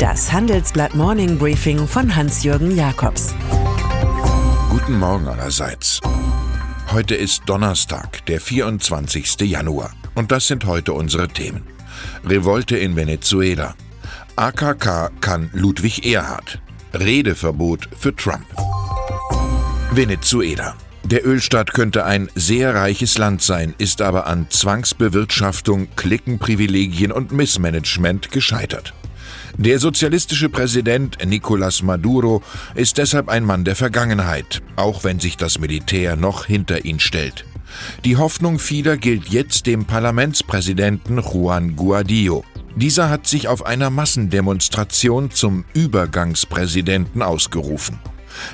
Das Handelsblatt Morning Briefing von Hans-Jürgen Jakobs. Guten Morgen allerseits. Heute ist Donnerstag, der 24. Januar. Und das sind heute unsere Themen. Revolte in Venezuela. AKK kann Ludwig Erhard. Redeverbot für Trump. Venezuela. Der Ölstaat könnte ein sehr reiches Land sein, ist aber an Zwangsbewirtschaftung, Klickenprivilegien und Missmanagement gescheitert. Der sozialistische Präsident Nicolás Maduro ist deshalb ein Mann der Vergangenheit, auch wenn sich das Militär noch hinter ihn stellt. Die Hoffnung vieler gilt jetzt dem Parlamentspräsidenten Juan Guaido. Dieser hat sich auf einer Massendemonstration zum Übergangspräsidenten ausgerufen.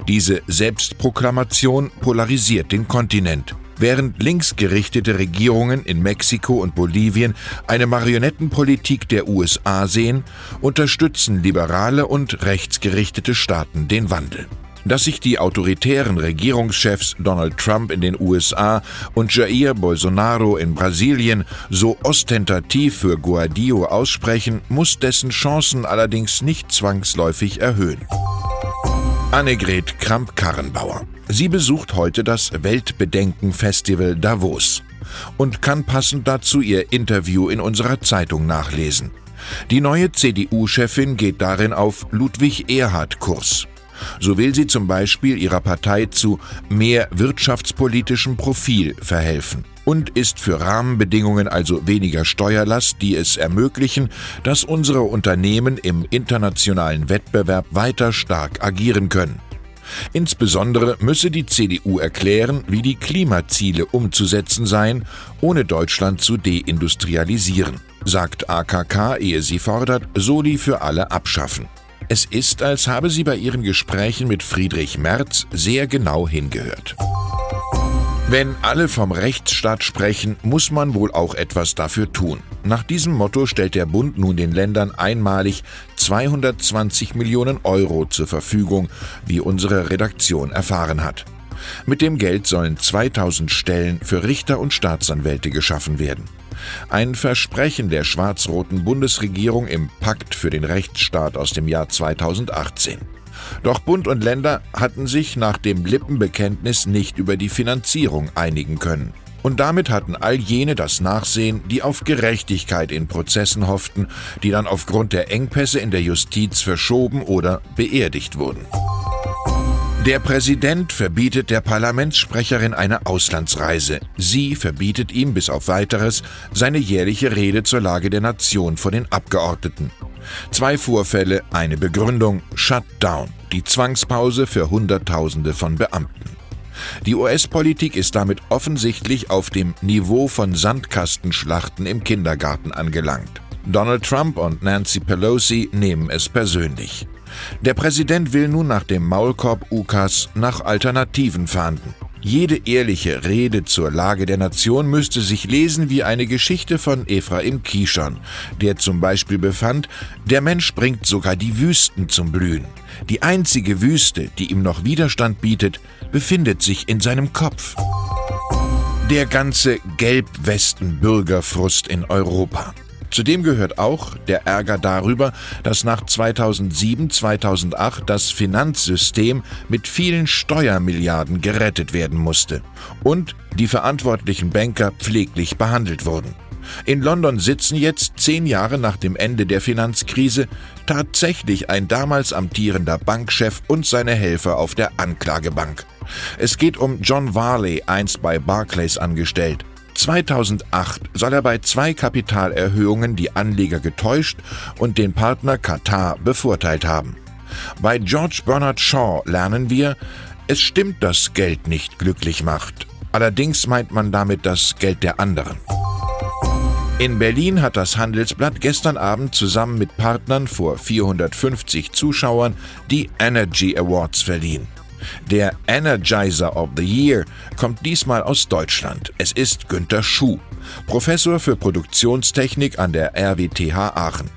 Diese Selbstproklamation polarisiert den Kontinent. Während linksgerichtete Regierungen in Mexiko und Bolivien eine Marionettenpolitik der USA sehen, unterstützen liberale und rechtsgerichtete Staaten den Wandel. Dass sich die autoritären Regierungschefs Donald Trump in den USA und Jair Bolsonaro in Brasilien so ostentativ für Guaido aussprechen, muss dessen Chancen allerdings nicht zwangsläufig erhöhen. Annegret Kramp-Karrenbauer. Sie besucht heute das Weltbedenken-Festival Davos und kann passend dazu ihr Interview in unserer Zeitung nachlesen. Die neue CDU-Chefin geht darin auf Ludwig Erhard-Kurs. So will sie zum Beispiel ihrer Partei zu mehr wirtschaftspolitischem Profil verhelfen und ist für Rahmenbedingungen, also weniger Steuerlast, die es ermöglichen, dass unsere Unternehmen im internationalen Wettbewerb weiter stark agieren können. Insbesondere müsse die CDU erklären, wie die Klimaziele umzusetzen seien, ohne Deutschland zu deindustrialisieren, sagt AKK, ehe sie fordert, Soli für alle abschaffen. Es ist, als habe sie bei ihren Gesprächen mit Friedrich Merz sehr genau hingehört. Wenn alle vom Rechtsstaat sprechen, muss man wohl auch etwas dafür tun. Nach diesem Motto stellt der Bund nun den Ländern einmalig 220 Millionen Euro zur Verfügung, wie unsere Redaktion erfahren hat. Mit dem Geld sollen 2000 Stellen für Richter und Staatsanwälte geschaffen werden. Ein Versprechen der schwarz-roten Bundesregierung im Pakt für den Rechtsstaat aus dem Jahr 2018. Doch Bund und Länder hatten sich nach dem Lippenbekenntnis nicht über die Finanzierung einigen können. Und damit hatten all jene das Nachsehen, die auf Gerechtigkeit in Prozessen hofften, die dann aufgrund der Engpässe in der Justiz verschoben oder beerdigt wurden. Der Präsident verbietet der Parlamentssprecherin eine Auslandsreise. Sie verbietet ihm bis auf weiteres seine jährliche Rede zur Lage der Nation vor den Abgeordneten. Zwei Vorfälle, eine Begründung, Shutdown, die Zwangspause für Hunderttausende von Beamten. Die US-Politik ist damit offensichtlich auf dem Niveau von Sandkastenschlachten im Kindergarten angelangt. Donald Trump und Nancy Pelosi nehmen es persönlich. Der Präsident will nun nach dem Maulkorb-Ukas nach Alternativen fahnden. Jede ehrliche Rede zur Lage der Nation müsste sich lesen wie eine Geschichte von Ephraim Kishon, der zum Beispiel befand, der Mensch bringt sogar die Wüsten zum Blühen. Die einzige Wüste, die ihm noch Widerstand bietet, befindet sich in seinem Kopf. Der ganze Gelbwesten-Bürgerfrust in Europa. Zudem gehört auch der Ärger darüber, dass nach 2007, 2008 das Finanzsystem mit vielen Steuermilliarden gerettet werden musste und die verantwortlichen Banker pfleglich behandelt wurden. In London sitzen jetzt, zehn Jahre nach dem Ende der Finanzkrise, tatsächlich ein damals amtierender Bankchef und seine Helfer auf der Anklagebank. Es geht um John Varley, einst bei Barclays angestellt. 2008 soll er bei zwei Kapitalerhöhungen die Anleger getäuscht und den Partner Katar bevorteilt haben. Bei George Bernard Shaw lernen wir, es stimmt, dass Geld nicht glücklich macht. Allerdings meint man damit das Geld der anderen. In Berlin hat das Handelsblatt gestern Abend zusammen mit Partnern vor 450 Zuschauern die Energy Awards verliehen. Der Energizer of the Year kommt diesmal aus Deutschland. Es ist Günter Schuh, Professor für Produktionstechnik an der RWTH Aachen.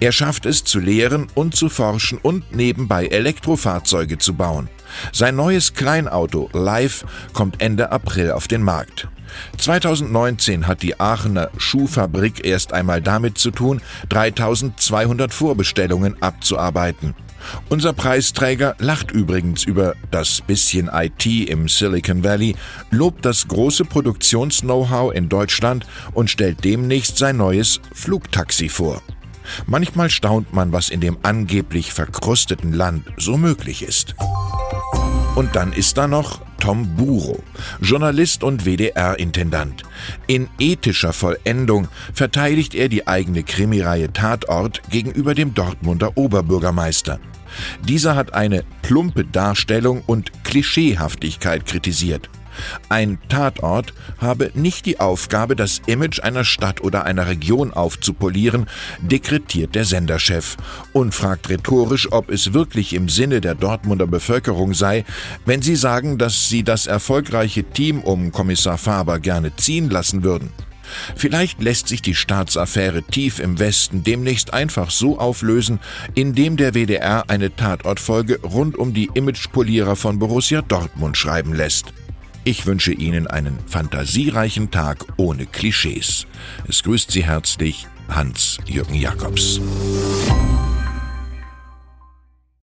Er schafft es zu lehren und zu forschen und nebenbei Elektrofahrzeuge zu bauen. Sein neues Kleinauto Live kommt Ende April auf den Markt. 2019 hat die Aachener Schuhfabrik erst einmal damit zu tun, 3200 Vorbestellungen abzuarbeiten. Unser Preisträger lacht übrigens über das bisschen IT im Silicon Valley, lobt das große Produktions-Know-how in Deutschland und stellt demnächst sein neues Flugtaxi vor. Manchmal staunt man, was in dem angeblich verkrusteten Land so möglich ist. Und dann ist da noch Tom Buro, Journalist und WDR-Intendant. In ethischer Vollendung verteidigt er die eigene Krimireihe Tatort gegenüber dem Dortmunder Oberbürgermeister. Dieser hat eine plumpe Darstellung und Klischeehaftigkeit kritisiert. Ein Tatort habe nicht die Aufgabe, das Image einer Stadt oder einer Region aufzupolieren, dekretiert der Senderchef und fragt rhetorisch, ob es wirklich im Sinne der Dortmunder Bevölkerung sei, wenn sie sagen, dass sie das erfolgreiche Team um Kommissar Faber gerne ziehen lassen würden. Vielleicht lässt sich die Staatsaffäre tief im Westen demnächst einfach so auflösen, indem der WDR eine Tatortfolge rund um die Imagepolierer von Borussia Dortmund schreiben lässt. Ich wünsche Ihnen einen fantasiereichen Tag ohne Klischees. Es grüßt Sie herzlich Hans-Jürgen Jakobs.